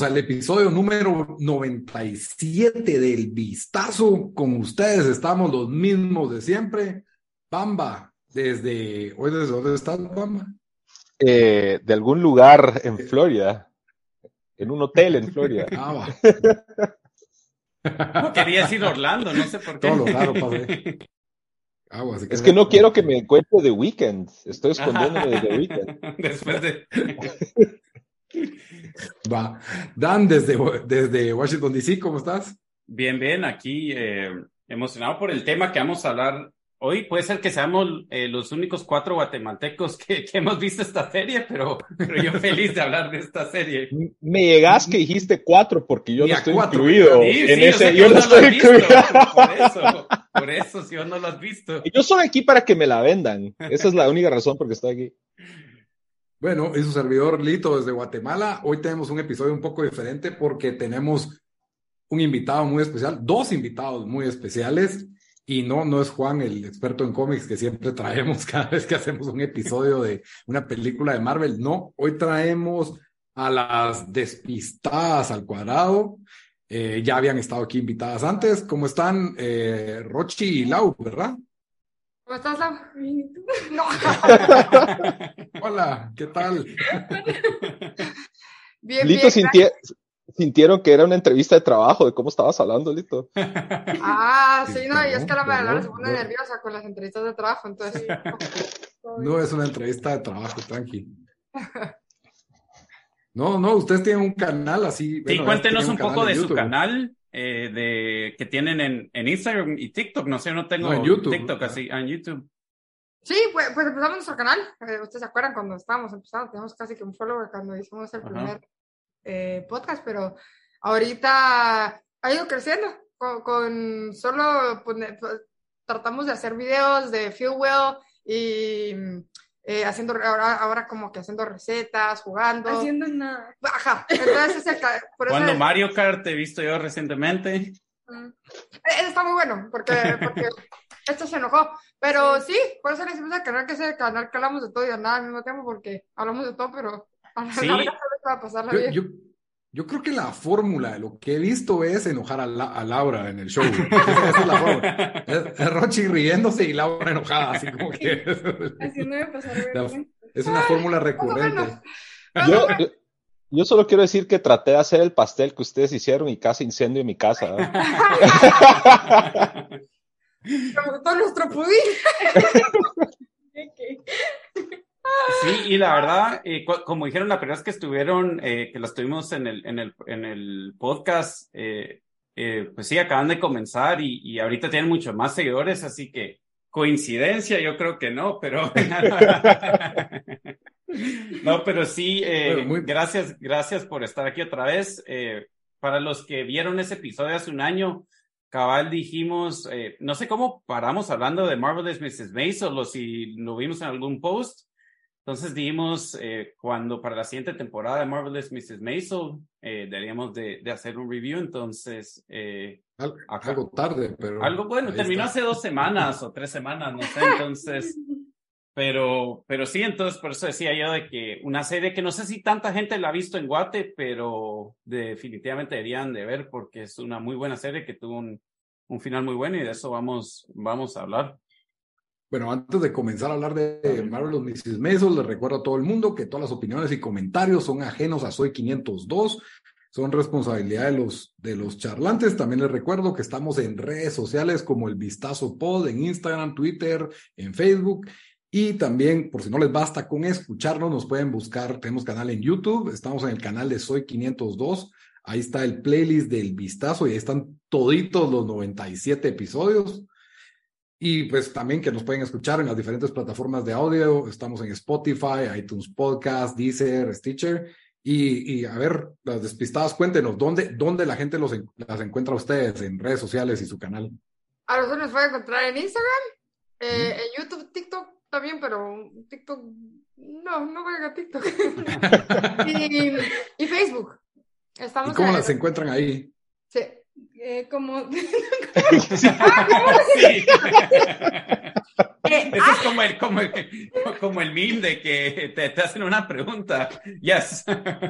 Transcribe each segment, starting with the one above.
bienvenidos al episodio número 97 del Vistazo. Con ustedes estamos los mismos de siempre. Bamba, desde... ¿Hoy desde dónde estás, Bamba? Eh, de algún lugar en Florida. En un hotel en Florida. Ah, va. Quería decir Orlando, no sé por qué. Todo lo raro, padre. Agua, así Es que no quiero que me encuentre de Weekend. Estoy escondiéndome de The Weekend. Después de... Va. Dan, desde, desde Washington, D.C., ¿cómo estás? Bien, bien, aquí eh, emocionado por el tema que vamos a hablar hoy. Puede ser que seamos eh, los únicos cuatro guatemaltecos que, que, hemos visto esta serie, pero, pero yo feliz de hablar de esta serie. Me llegas que dijiste cuatro porque yo no estoy cuatro. incluido Sí, en sí, ese. yo vos no lo estoy visto, incluido. Por eso, por eso, si vos no lo has visto. Yo soy aquí para que me la vendan. Esa es la única razón por que estoy aquí. Bueno, y su servidor Lito desde Guatemala. Hoy tenemos un episodio un poco diferente porque tenemos un invitado muy especial, dos invitados muy especiales. Y no, no es Juan, el experto en cómics que siempre traemos cada vez que hacemos un episodio de una película de Marvel. No, hoy traemos a las despistadas al cuadrado. Eh, ya habían estado aquí invitadas antes. ¿Cómo están? Eh, Rochi y Lau, ¿verdad? ¿Cómo estás, Lau? No. Hola, ¿qué tal? Bien, Lito, bien. sintie- sintieron que era una entrevista de trabajo, de cómo estabas hablando, Lito. Ah, sí, no, y es que la verdad se pone nerviosa con las entrevistas de trabajo, entonces. No es una entrevista de trabajo, tranqui. No, no, ustedes tienen un canal así. Sí, bueno, cuéntenos un poco en de su canal eh, de, que tienen en, en Instagram y TikTok. No sé, no tengo No, en YouTube. TikTok así, ah, en YouTube. Sí, pues, pues empezamos nuestro canal. Eh, Ustedes se acuerdan cuando estábamos empezando, teníamos casi que un follower cuando hicimos el Ajá. primer eh, podcast, pero ahorita ha ido creciendo. Con, con solo pone- pues, tratamos de hacer videos de Feel Well y eh, haciendo ahora, ahora como que haciendo recetas, jugando. haciendo nada. Ajá, entonces es el ca- por eso Cuando es- Mario Kart te he visto yo recientemente. Mm. Eh, Está muy bueno, porque, porque esto se enojó. Pero sí, por eso le hicimos el canal, que es el canal que hablamos de todo y de nada al mismo tiempo, porque hablamos de todo, pero a la Sí. larga tal vez va a pasarla Yo, bien. yo, yo creo que la fórmula de lo que he visto es enojar a, La- a Laura en el show. Esa, esa es la fórmula. Es, es Rochi riéndose y Laura enojada, así como que Haciéndome pasar La- es una fórmula recurrente. Yo, solo quiero decir que traté de hacer el pastel que ustedes hicieron y casi incendio en mi casa. ¿eh? Todo nuestro pudín. Ok. Sí, y la verdad, eh, como dijeron la primera vez que estuvieron, eh, que las tuvimos en el, en el, en el podcast, eh, eh, pues sí, acaban de comenzar y, y ahorita tienen mucho más seguidores, así que coincidencia, yo creo que no, pero... No, pero sí, eh, Bueno, muy- gracias, gracias por estar aquí otra vez. Eh, para los que vieron ese episodio hace un año, cabal dijimos, eh, no sé cómo paramos hablando de Marvelous Mrs. Maisel o si lo vimos en algún post. Entonces dijimos, eh, cuando para la siguiente temporada de Marvelous Mrs. Maisel, eh, deberíamos de, de hacer un review. Entonces, eh, Al- Ajá. algo tarde, pero. algo bueno, terminó está. hace dos semanas o tres semanas, no sé. Entonces, pero, pero sí, entonces por eso decía yo de que una serie que no sé si tanta gente la ha visto en Guate, pero definitivamente deberían de ver porque es una muy buena serie que tuvo un, un final muy bueno y de eso vamos, vamos a hablar. Bueno, antes de comenzar a hablar de Marvelous Mrs. Maisel, les recuerdo a todo el mundo que todas las opiniones y comentarios son ajenos a Soy 502, son responsabilidad de los, de los charlantes. También les recuerdo que estamos en redes sociales como el Vistazo Pod, en Instagram, Twitter, en Facebook. Y también, por si no les basta con escucharnos, nos pueden buscar, tenemos canal en YouTube, estamos en el canal de Soy 502, ahí está el playlist del Vistazo y ahí están toditos los 97 episodios. Y pues también que nos pueden escuchar en las diferentes plataformas de audio. Estamos en Spotify, iTunes Podcast, Deezer, Stitcher. Y, y a ver, las despistadas, cuéntenos, ¿dónde, dónde la gente los, las encuentra a ustedes en redes sociales y su canal? A nosotros nos pueden encontrar en Instagram, eh, en YouTube, TikTok también, pero TikTok, no, no vayan a TikTok. y, y Facebook. Estamos ¿Y cómo en- las encuentran ahí? Eh, como Sí. Eh, Eso es como el, como el, como el meme de que te, te hacen una pregunta. Yes.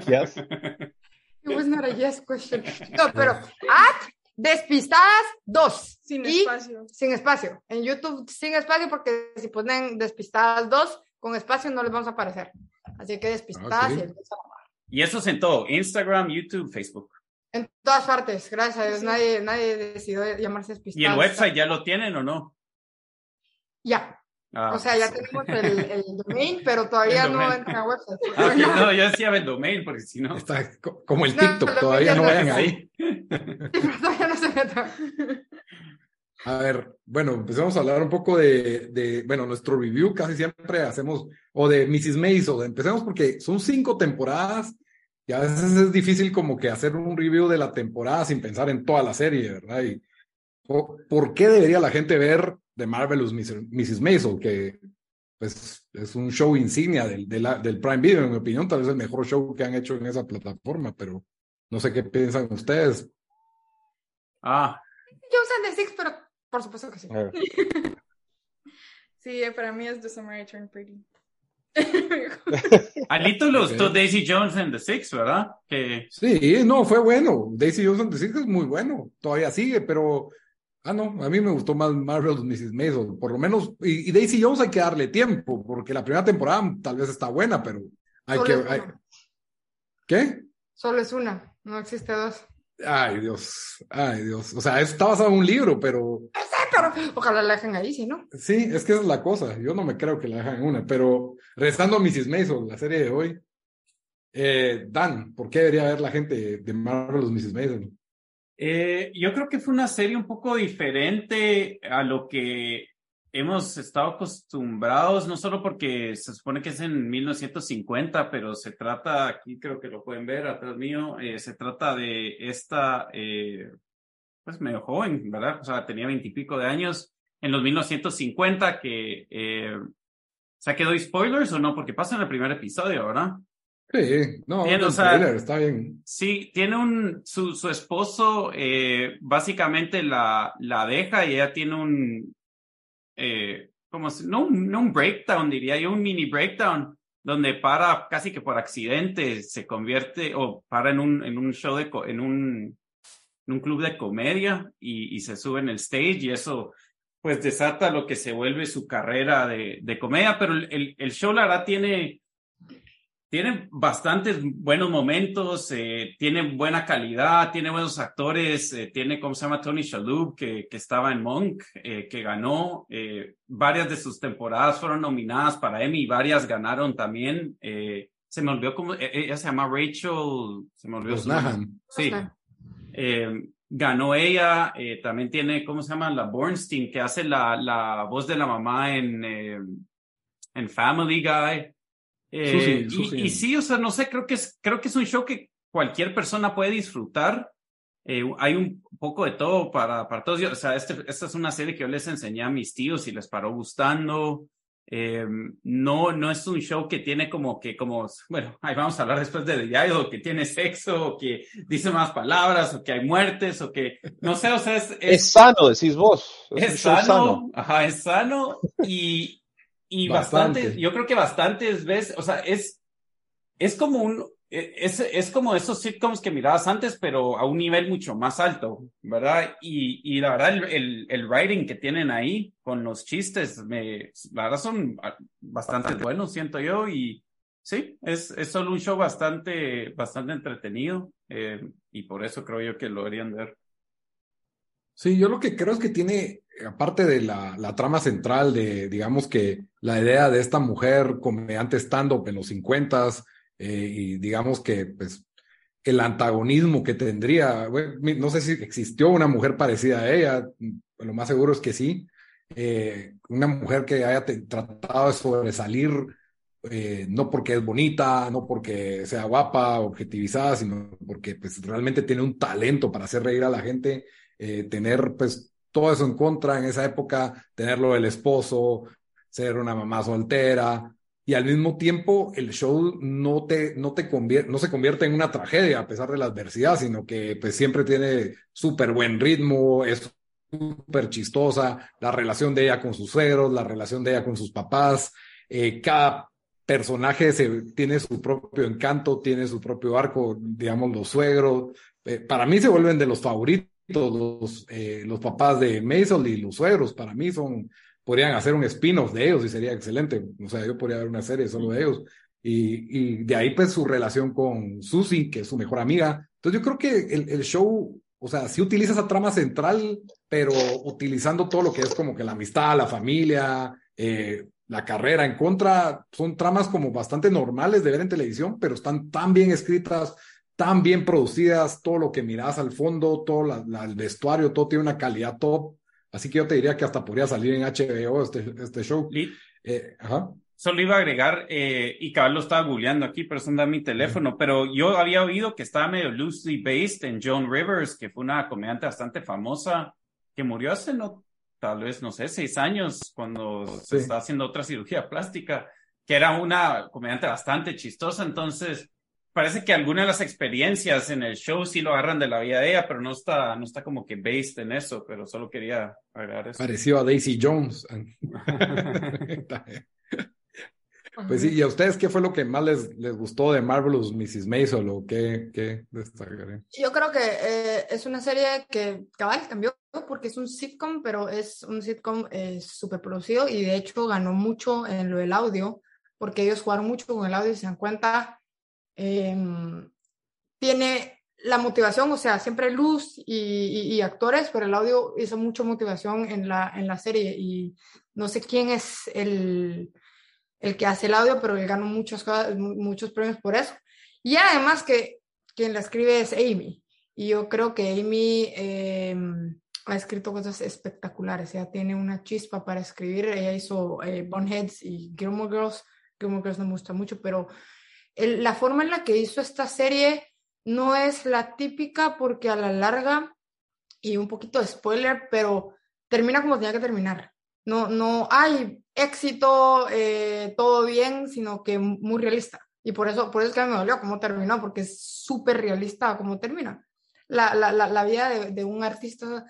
Yes. It was not a yes question. No, pero at despistadas dos. Sin Y- espacio. Sin espacio. En YouTube sin espacio porque si ponen despistadas dos con espacio no les vamos a aparecer. Así que despistadas Ah, sí. y. Y eso es en todo, Instagram, YouTube, Facebook. En todas partes, gracias a Dios. Sí. Nadie, nadie decidió llamarse ¿Y despistadas. el website ya lo tienen o no? Ya. Ah, O sea, ya sí. tenemos el, el domain, pero todavía El no entra a website. Ah, ok, no, yo decía el domain, porque si no. Está co- como el No, TikTok, todavía no vayan ya- ahí. pero todavía no se meta. A ver, bueno, empecemos a hablar un poco de, de, bueno, nuestro review casi siempre hacemos, o de Mrs. Maisel. Empecemos porque son cinco temporadas y a veces es difícil como que hacer un review de la temporada sin pensar en toda la serie, ¿verdad? Y, ¿Por qué debería la gente ver The Marvelous Mrs. Mrs. Maisel? Que pues es un show insignia del, de la- del Prime Video, en mi opinión, tal vez el mejor show que han hecho en esa plataforma, pero no sé qué piensan ustedes. Ah, Yo uso The Six, pero por supuesto que sí. Eh, Sí, para mí es The Summer I Turned Pretty. Alito le gustó. Daisy Jones en The Six, ¿verdad? Que Sí, no, fue bueno. Daisy Johnson decir que es muy bueno. Todavía sigue, pero. Ah, no, a mí me gustó más Marvel Mrs. Maisel, por lo menos. Y, y Daisy Jones hay que darle tiempo, porque la primera temporada tal vez está buena, pero hay Solo que. es hay-. ¿Qué? Solo es una, no existe dos. Ay, Dios. Ay, Dios. O sea, está basado en un libro, pero Pero ojalá la dejen ahí, si no. sí, es que esa es la cosa. Yo no me creo que la dejan en una, pero regresando a Mrs. Maisel, la serie de hoy. Eh, Dan, ¿por qué debería ver la gente de Marvel Mrs. Maisel? Eh, yo creo que fue una serie un poco diferente a lo que hemos estado acostumbrados, no solo porque se supone que es en 1950, pero se trata, aquí creo que lo pueden ver atrás mío, eh, se trata de esta, eh, pues medio joven, ¿verdad? O sea, tenía veintipico de años en los 1950 que, eh, o sea, que doy spoilers o no, porque pasa en el primer episodio, ¿verdad? Sí, no, Bien, el o sea- trailer está bien. Sí, tiene un, su, su esposo eh, básicamente la, la deja y ella tiene un, eh, como no, un- no un breakdown, diría yo, un mini breakdown, donde para casi que por accidente se convierte o para en un, en un show de, en un, en un club de comedia y, y se sube en el stage y eso pues desata lo que se vuelve su carrera de, de comedia, pero el, el, show la tiene tiene bastantes buenos momentos, eh, tiene buena calidad, tiene buenos actores, eh, tiene, ¿cómo se llama? Tony Shalhoub, que, que estaba en Monk, eh, que ganó. eh, varias de sus temporadas fueron nominadas para Emmy y varias ganaron también. eh, se me olvidó cómo, eh, ella se llama Rachel, se me olvidó Los su nombre. Nahan. Sí. Eh, ganó ella, eh, también tiene, ¿cómo se llama? La Bornstein, que hace la, la voz de la mamá en, eh, en Family Guy. Eh, Susie, y- Susie. Y, sí, o sea, no sé, creo que es, creo que es un show que cualquier persona puede disfrutar. Eh, hay un poco de todo para, para todos. Yo, o sea, este, esta es una serie que yo les enseñé a mis tíos y les paró gustando. Eh, no, no es un show que tiene como que, como, bueno, ahí vamos a hablar después de The Idol, que tiene sexo, o que dice más palabras, o que hay muertes, o que, no sé, o sea, es, Es sano, decís vos. Es, es show sano, ajá, es sano y, y bastante. Yo creo que bastantes veces, o sea, es, es como un, es, es como esos sitcoms que mirabas antes, pero a un nivel mucho más alto, ¿verdad? Y, y la verdad, el, el, el writing que tienen ahí con los chistes, me, la verdad son bastante buenos, siento yo, y sí, es, es solo un show bastante, bastante entretenido, eh, y por eso creo yo que lo deberían ver. Sí, yo lo que creo es que tiene, aparte de la, la trama central de, digamos que la idea de esta mujer comediante stand-up en los 50 y digamos que pues el antagonismo que tendría, no sé si existió una mujer parecida a ella, lo más seguro es que sí, eh, una mujer que haya tratado de sobresalir, eh, no porque es bonita, no porque sea guapa, objetivizada, sino porque pues realmente tiene un talento para hacer reír a la gente eh, tener pues todo eso en contra en esa época, tenerlo del esposo, ser una mamá soltera y al mismo tiempo el show no te, no te convierte, no se convierte en una tragedia a pesar de la adversidad, sino que pues siempre tiene súper buen ritmo, es súper chistosa, la relación de ella con sus suegros, la relación de ella con sus papás, eh, cada personaje se, tiene su propio encanto, tiene su propio arco, digamos, los suegros. Eh, para mí se vuelven de los favoritos los, eh, los papás de Maisel y los suegros. Para mí son, podrían hacer un spin-off de ellos y sería excelente. O sea, yo podría ver una serie solo de ellos. Y, y de ahí pues su relación con Susie, que es su mejor amiga. Entonces yo creo que el, el show, o sea, sí utiliza esa trama central, pero utilizando todo lo que es como que la amistad, la familia, eh, la carrera en contra, son tramas como bastante normales de ver en televisión, pero están tan bien escritas, tan bien producidas, todo lo que miras al fondo, todo la, el vestuario, todo tiene una calidad top. Así que yo te diría que hasta podría salir en HBO este, este show. Eh, ajá. Solo iba a agregar, eh, y cabal lo estaba googleando aquí, pero eso anda mi teléfono, pero yo había oído que estaba medio loosely based en Joan Rivers, que fue una comediante bastante famosa, que murió hace no tal vez, no sé, seis años, cuando se está haciendo otra cirugía plástica, que era una comediante bastante chistosa. Entonces, parece que algunas de las experiencias en el show sí lo agarran de la vida de ella, pero no está, no está como que based en eso, pero solo quería agregar eso. Pareció a Daisy Jones. Pues sí, ¿y a ustedes qué fue lo que más les, les gustó de Marvelous Mrs. Maisel o qué, qué destacarían? Yo creo que eh, es una serie que cabal cambió porque es un sitcom, pero es un sitcom eh, súper producido y de hecho ganó mucho en lo del audio porque ellos jugaron mucho con el audio y se dan cuenta. Em, tiene la motivación, o sea, siempre luz y, y, actores, pero el audio hizo mucha motivación en la, en la serie y no sé quién es el el que hace el audio, pero él ganó muchos, muchos premios por eso. Y además que quien la escribe es Amy. Y yo creo que Amy em, ha escrito cosas espectaculares. Ella tiene una chispa para escribir. Ella hizo eh, Boneheads y Gilmore Girls. Gilmore Girls no me gusta mucho, pero la forma en la que hizo esta serie no es la típica porque a la larga, y un poquito de spoiler, pero termina como tenía que terminar. No, no hay éxito, eh, todo bien, sino que muy realista. Y por eso, por eso es que me dolió cómo terminó, porque es súper realista cómo termina. La, la, la, vida de, de, un artista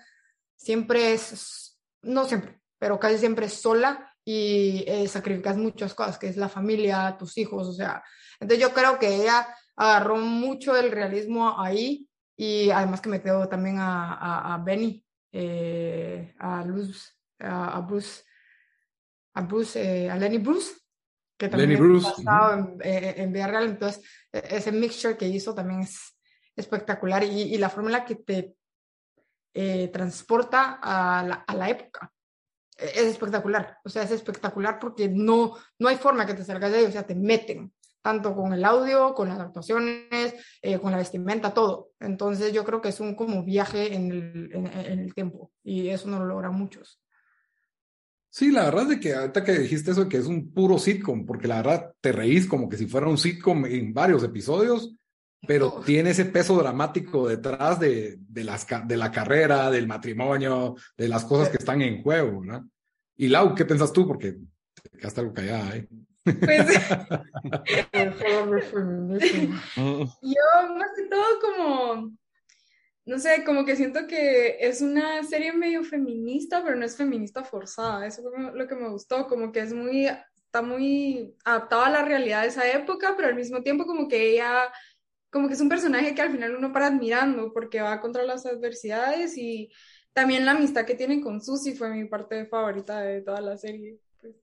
siempre es, no siempre, pero casi siempre es sola y eh, sacrificas muchas cosas, que es la familia, tus hijos, o sea. Entonces yo creo que ella agarró mucho el realismo ahí y además que me quedó también a, a, a Benny, eh, a Luz, a, Bruce, a Bruce, eh, a Lenny Bruce, que también Bruce. en, eh, en Real, entonces e, ese mixture que hizo también es espectacular y, y la fórmula que te eh, transporta a la, a la, época es espectacular, o sea, es espectacular porque no, no hay forma que te salgas de ahí, o sea, te meten tanto con el audio, con las actuaciones, eh, con la vestimenta, todo. Entonces yo creo que es un como viaje en el, en, el tiempo y eso no lo logran muchos. Sí, la verdad es de que ahorita que dijiste eso, que es un puro sitcom, porque la verdad te reís como que si fuera un sitcom en varios episodios, pero tiene ese peso dramático detrás de, de, las, de la carrera, del matrimonio, de las cosas que están en juego, ¿no? Y Lau, ¿qué piensas tú? Porque te quedaste algo callada, ¿eh? Pues, yo más que todo como no sé, como que siento que es una serie medio feminista, pero no es feminista forzada. Eso fue lo que me gustó, como que es muy, está muy adaptada a la realidad de esa época, pero al mismo tiempo como que ella, como que es un personaje que al final uno para admirando porque va contra las adversidades y también la amistad que tiene con Susie fue mi parte favorita de toda la serie. Pues.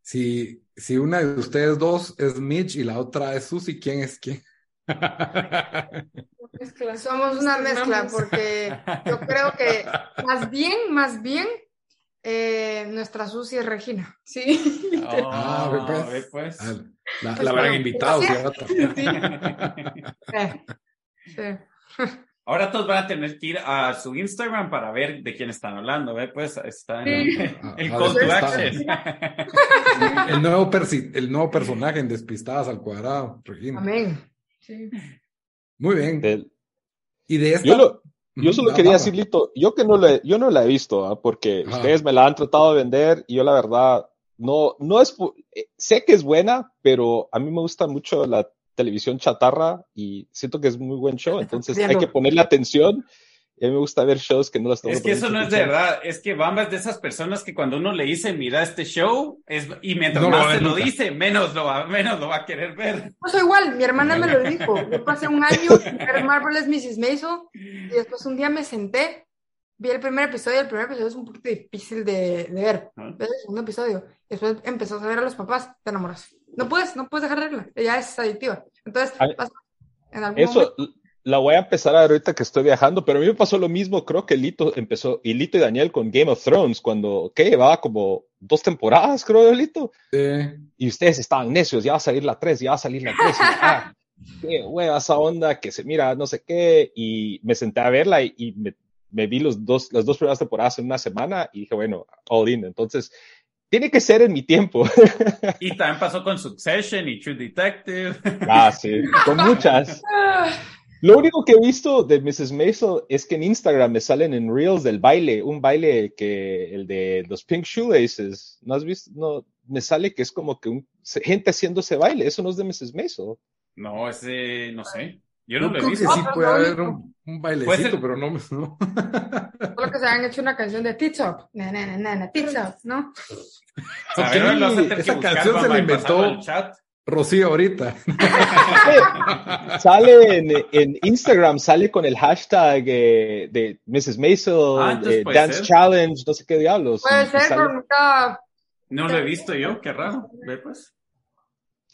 Si, si una de ustedes dos es Mitch y la otra es Susie, ¿quién es quién? Somos una mezcla porque yo creo que más bien, más bien, eh, nuestra Susi es Regina. Sí. Oh, ah, pues. pues. Ah, la, la habrán invitado. Sí. Ahora todos van a tener que ir a su Instagram para ver de quién están hablando, ¿ve? Pues está en el, ah, el call to access. El nuevo, el nuevo personaje en Despistadas al Cuadrado, Regina. Amén. Muy bien. Y de esta... Yo, yo solo quería decir, Lito, yo que no, le, yo no la he visto, ¿ah? porque ustedes me la han tratado de vender y yo la verdad no, no es, eh, sé que es buena, pero a mí me gusta mucho la televisión chatarra y siento que es muy buen show, entonces hay que ponerle atención Y a mí me gusta ver shows que no las tengo. Es que eso no es de verdad. Es que Bamba es de esas personas que cuando uno le dice, mira este show, es, y mientras más se lo dice, menos lo, va, menos lo va a querer ver. Pues igual, mi hermana me lo dijo. Yo pasé un año sin ver Marvelous Mrs. Maisel y después un día me senté, vi el primer episodio. El primer episodio es un poquito difícil de, de ver. Ah. el segundo episodio. Después empezó a ver a los papás, te enamoras. No puedes, no puedes dejar de verla. Ella es adictiva. Entonces, en algún eso, la voy a empezar ahorita que estoy viajando, pero a mí me pasó lo mismo, creo que Lito empezó, y Lito y Daniel con Game of Thrones, cuando, ¿qué? Llevaba como dos temporadas, creo, Lito. Y ustedes estaban necios, ya va a salir la 3, ya va a salir la 3. ah, qué hueva esa onda, que se mira, no sé qué, y me senté a verla y, me, vi los dos, las dos primeras temporadas en una semana y dije, bueno, all in. Entonces, tiene que ser en mi tiempo. Y también pasó con Succession y True Detective. Ah, sí, con muchas. Lo único que he visto de Mrs. Maisel es que en Instagram me salen en Reels del baile, un baile que el de los Pink Shoelaces. ¿No has visto? No, me sale que es como que un, gente haciendo ese baile. Eso no es de Mrs. Maisel. No, ese, no sé. Yo no, lo he visto. Que sí puede haber un, bailecito, pero no. no. Solo que se han hecho una canción de TikTok. Na, na, na, na, TikTok, ¿no? esa canción se la inventó. Rocío ahorita. sale en, Instagram, sale con el hashtag eh, de Mrs. Maisel, ah, Dance Challenge, no sé qué diablos. Puede ser, pero No lo he visto yo, qué raro. Ve pues.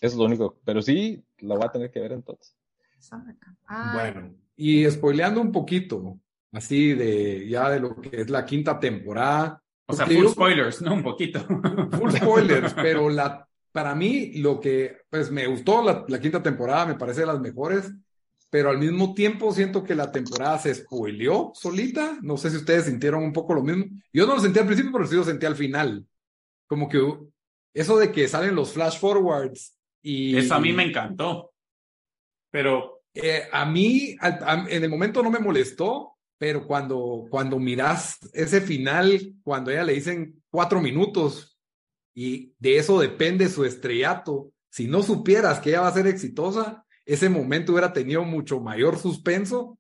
Es lo único, pero sí, lo voy a tener que ver entonces. Bueno, y spoileando un poquito, así de ya de lo que es la quinta temporada. O sea, full spoilers, no un poquito. Full spoilers, pero la para mí lo que, pues me gustó la, quinta temporada, me parece de las mejores, pero al mismo tiempo siento que la temporada se spoileó solita. No sé si ustedes sintieron un poco lo mismo. Yo no lo sentí al principio, pero sí lo sentí al final. Como que eso de que salen los flash forwards y... Eso a mí me encantó. Pero... Eh, a mí, en el momento no me molestó, pero cuando, cuando miras ese final, cuando ella le dicen cuatro minutos, y de eso depende su estrellato. Si no supieras que ella va a ser exitosa, ese momento hubiera tenido mucho mayor suspenso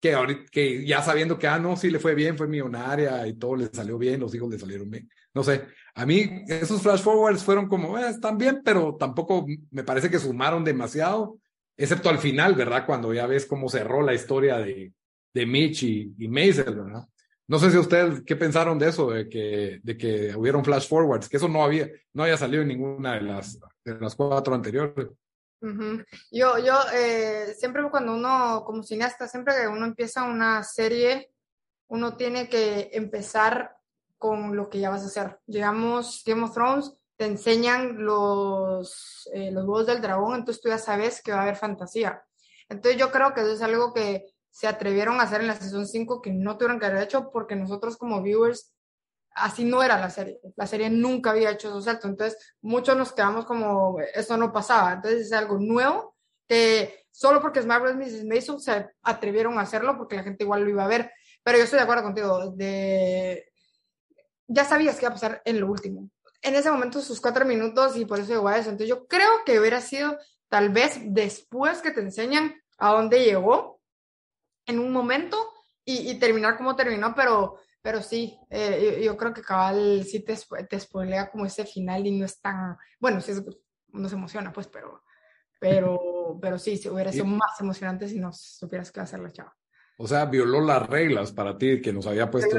que, ahorita, que ya sabiendo que, ah, no, sí le fue bien, fue millonaria y todo le salió bien, los hijos le salieron bien. No sé, a mí esos flash forwards fueron como, eh, están bien, pero tampoco me parece que sumaron demasiado, excepto al final, ¿verdad? Cuando ya ves cómo cerró la historia de, de Mitch y, y Maisel, ¿verdad? No sé si ustedes qué pensaron de eso, de que, de que hubieron flash forwards, que eso no había, no había salido en ninguna de las, de las cuatro anteriores. Yo, yo eh, siempre cuando uno, como cineasta, siempre que uno empieza una serie, uno tiene que empezar con lo que ya vas a hacer. Digamos, Game Thrones, te enseñan los, eh, los huevos del dragón, entonces tú ya sabes que va a haber fantasía. Entonces yo creo que eso es algo que se atrevieron a hacer en la sesión 5 que no tuvieron que haber hecho porque nosotros como viewers, así no era la serie. La serie nunca había hecho esos saltos. Entonces, muchos nos quedamos como, eso no pasaba. Entonces, es algo nuevo que solo porque es Marvel Mrs. Mason se atrevieron a hacerlo porque la gente igual lo iba a ver. Pero yo estoy de acuerdo contigo. De... Ya sabías qué iba a pasar en lo último. En ese momento, sus cuatro minutos, y por eso llegó a eso. Entonces, yo creo que hubiera sido tal vez después que te enseñan a dónde llegó, en un momento y, terminar como terminó, pero, pero sí, eh, yo, creo que Cabal sí te, te spoilea como ese final y no es tan, bueno, sí uno se emociona, pues, pero, pero, pero sí, se hubiera sido más emocionante si no supieras qué hacer la chava. O sea, violó las reglas para ti que nos había puesto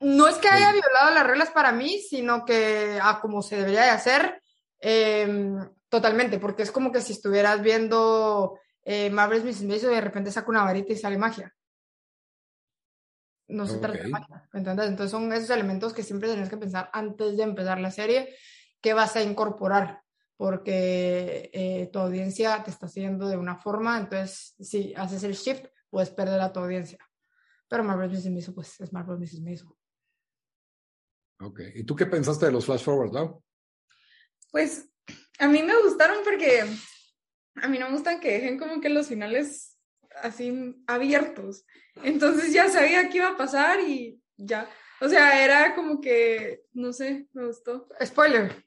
No es que haya violado las reglas para mí, sino que a como se debería de hacer, em, totalmente, porque es como que si estuvieras viendo eh, Marvel's Mrs. Maisel y de repente saca una varita y sale magia. No se trata de magia, Entonces son esos elementos que siempre tienes que pensar antes de empezar la serie, qué vas a incorporar, porque eh, tu audiencia te está siguiendo de una forma, entonces si haces el shift, puedes perder a tu audiencia. Pero Marvel's Mrs. Maisel, pues es Marvel's Mrs. Maisel. Ok, ¿y tú qué pensaste de los flash forwards, no? Pues a mí me gustaron porque a mí no me gustan que dejen como que los finales así abiertos. Entonces ya sabía qué iba a pasar y ya. O sea, era como que, no sé, me gustó. Spoiler.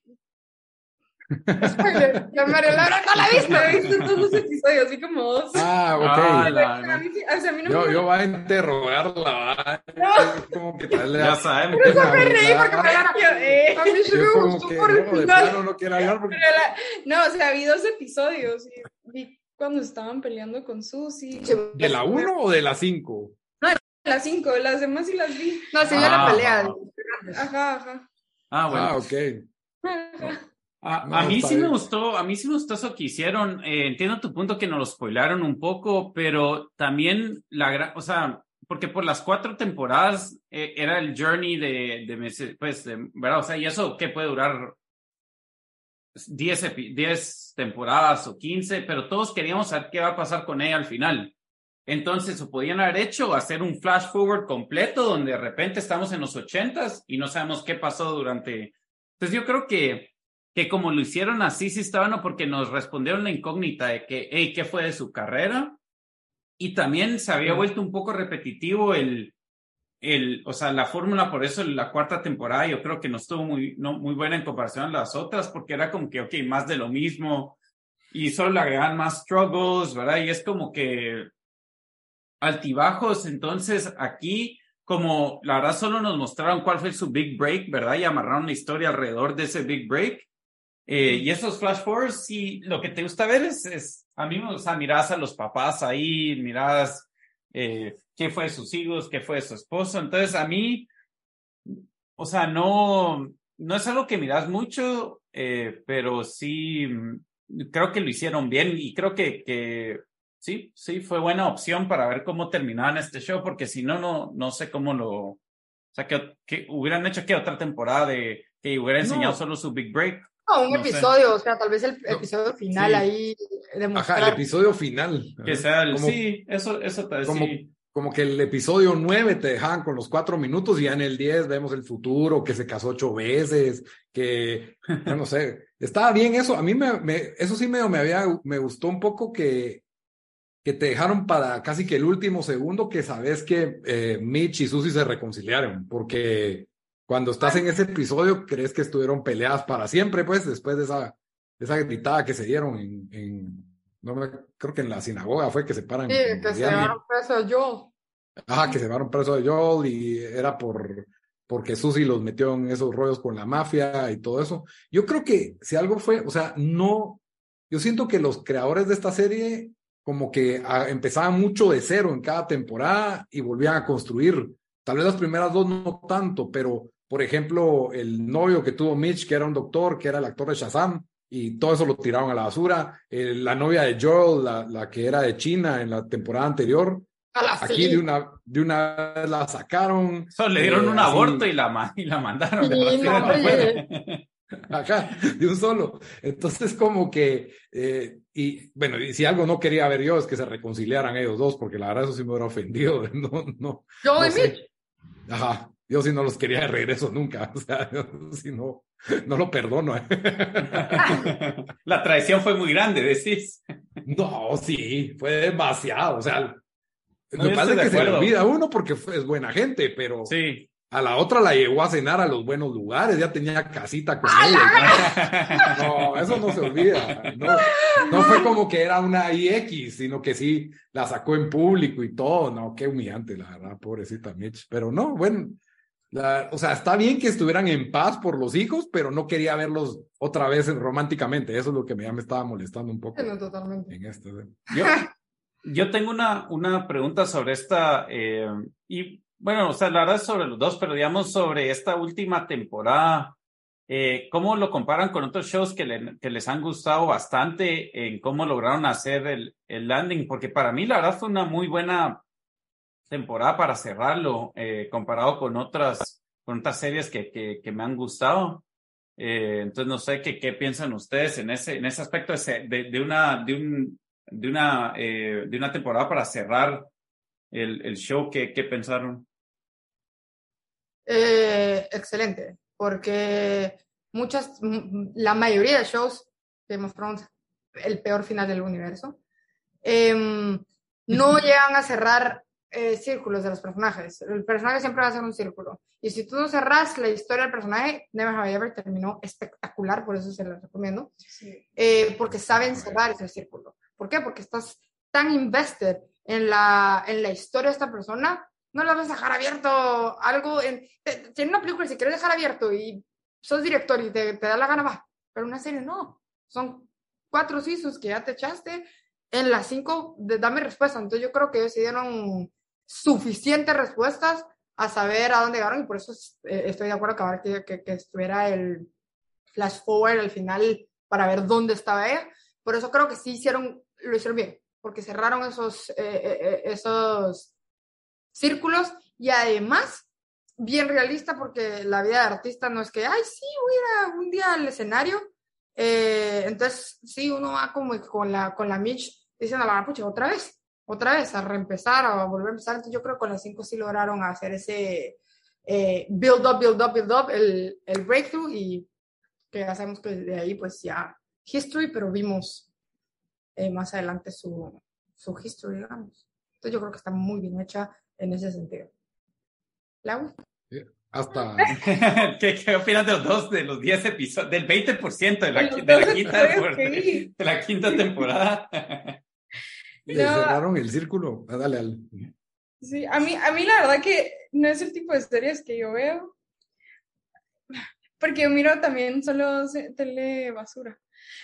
Spoiler, la Mario Laura no la he visto. he visto todos los episodios, así como dos. Ah, ok. Ah, la- A mí o sea, a mí no yo, me- yo voy a interrogarla, ¿va? No. Como que tal, Ya sabemos. Por eso me reí, porque me. Yo, eh, A mí sí Yo me gustó que por el no, de final. plano no quiero hablar porque pero la- no, o sea, vi dos episodios y vi cuando estaban peleando con Susi. ¿De la 1 o de la 5? Las cinco, las demás sí las vi. No, sí, yo la Ah, pelea. ah. Ajá, ajá. Ah, bueno. Ah, ok. Ajá. A, No, a mí sí me gustó, a mí sí me gustó eso que hicieron. Eh, entiendo tu punto que nos lo spoilaron un poco, pero también la gran, o sea, porque por las cuatro temporadas eh, era el journey de, de meses, pues, de- ¿verdad? O sea, y eso que puede durar 10, epi- 10 temporadas o 15, pero todos queríamos saber qué va a pasar con ella al final. Entonces, o podían haber hecho hacer un flash forward completo donde de repente estamos en los ochentas y no sabemos qué pasó durante. Entonces, yo creo que, que como lo hicieron así, sí está bueno porque nos respondieron la incógnita de que, hey, ¿qué fue de su carrera? Y también se había vuelto un poco repetitivo el, el, o sea, la fórmula, por eso la cuarta temporada yo creo que no estuvo muy, no, muy buena en comparación a las otras, porque era como que, ok, más de lo mismo, y solo le agregaban más struggles, ¿verdad? Y es como que altibajos, entonces aquí, como la verdad solo nos mostraron cuál fue su big break, ¿verdad? Y amarraron la historia alrededor de ese big break. Eh, y esos flash forwards, sí, lo que te gusta ver es, es a mí me gusta, mirás a los papás ahí, mirás eh, qué fue de sus hijos, qué fue de su esposo. Entonces, a mí, o sea, no, no es algo que miras mucho, eh, pero sí mm, creo que lo hicieron bien y creo que, que sí, sí, fue buena opción para ver cómo terminaban este show, porque si no, no, no sé cómo lo, o sea, que, que hubieran hecho que otra temporada de que hubiera enseñado No. solo su big break. No, un No sé. episodio, o sea, tal vez el No. episodio final Sí. ahí Ajá, demostrar. el episodio final. Que sea el, Como- sí, eso, eso te como- sí. Como que el episodio 9 te dejaban con los cuatro minutos y ya en el 10 vemos el futuro, que se casó ocho veces, que, yo no sé, estaba bien eso. A mí me, me- eso sí me, me había, me gustó un poco que, que te dejaron para casi que el último segundo que sabes que eh, Mitch y Susie se reconciliaron, porque cuando estás en ese episodio crees que estuvieron peleadas para siempre, pues, después de esa, de esa gritada que se dieron en, en no me, creo que en la sinagoga fue que se paran. Sí, que se llevaron preso yo. Ajá, que se llevaron preso de Joel y era por porque Susie los metió en esos rollos con la mafia y todo eso. Yo creo que si algo fue, o sea, no, yo siento que los creadores de esta serie como que ah, empezaban mucho de cero en cada temporada y volvían a construir. Tal vez las primeras dos no tanto, pero por ejemplo, el novio que tuvo Mitch, que era un doctor, que era el actor de Shazam, y todo eso lo tiraron a la basura. Eh, la novia de Joel, la, la que era de China en la temporada anterior, A la Aquí de una, de una vez la sacaron. Solo le dieron eh, un así, aborto y la, y la mandaron. Sí, de no, la oye. Acá, de un solo. Entonces, como que, eh, y bueno, y si algo no quería ver yo es que se reconciliaran ellos dos, porque la verdad eso sí me hubiera ofendido. No, no, Yo no y sé. Mitch. Ajá, yo sí no los quería de regreso nunca. O sea, yo sí no, no lo perdono. La traición fue muy grande, decís. No, sí, fue demasiado. O sea, No, yo parece estoy de que se le olvida a uno porque fue- es buena gente, pero Sí. a la otra la llevó a cenar a los buenos lugares, ya tenía casita con ella. No, eso no se olvida. No, no fue como que era una IX, sino que sí la sacó en público y todo. No, qué humillante, la verdad, pobrecita Mitch. Pero no, bueno, la- o sea, está bien que estuvieran en paz por los hijos, pero no quería verlos otra vez románticamente. Eso es lo que me, ya me estaba molestando un poco Sí, no, totalmente. en este. Yo, yo tengo una, una pregunta sobre esta, eh, y bueno, o sea, la verdad es sobre los dos, pero digamos sobre esta última temporada, eh, ¿cómo lo comparan con otros shows que, le- que les han gustado bastante en cómo lograron hacer el, el landing? Porque para mí la verdad fue una muy buena temporada para cerrarlo, eh, comparado con otras, con otras series que, que, que me han gustado. Eh, entonces no sé qué, qué piensan ustedes en ese, en ese aspecto de, de, de una, de un, de una, eh, de una temporada para cerrar el, el show, ¿qué, qué pensaron? Eh, excelente, porque muchas, la mayoría de shows Game of Thrones, el peor final del universo, em, no llegan a cerrar eh, círculos de los personajes. El personaje siempre va a ser un círculo. Y si tú no cerras la historia del personaje, Never Have I Ever terminó espectacular, por eso se lo recomiendo. Eh, porque saben cerrar ese círculo. ¿Por qué? Porque estás tan invested en la, en la historia de esta persona, no la vas a dejar abierto algo. En, tiene una película, si quieres dejar abierto y sos director y te, te da la gana, va. Pero una serie no. Son cuatro seasons que ya te echaste. En las cinco, de, dame respuesta. Entonces yo creo que ellos se dieron suficientes respuestas a saber a dónde llegaron y por eso eh, estoy de acuerdo que, que, que, estuviera el flash forward al final para ver dónde estaba ella. Por eso creo que sí hicieron, lo hicieron bien, porque cerraron esos, eh, eh, esos círculos y además bien realista porque la vida de artista no es que, ay, sí, voy a ir un día al escenario. entonces, sí, uno va como con la, con la Mitch diciendo, la pucha, otra vez otra vez a reempezar, a volver a empezar. Entonces yo creo que con las cinco sí lograron hacer ese eh, build up, build up, build up, el, el breakthrough y que ya sabemos que de ahí pues ya history, pero vimos eh, más adelante su, su history, digamos. Entonces yo creo que está muy bien hecha en ese sentido. ¿Lau? Hasta. ¿Qué, ¿Qué, opinas de los dos, de los 10 episodios, del 20% de la, de la, quinta, de la quinta temporada? Le cerraron el círculo. Ah, dale, dale. Sí, a mí, a mí la verdad que no es el tipo de series que yo veo. Porque yo miro también solo tele basura.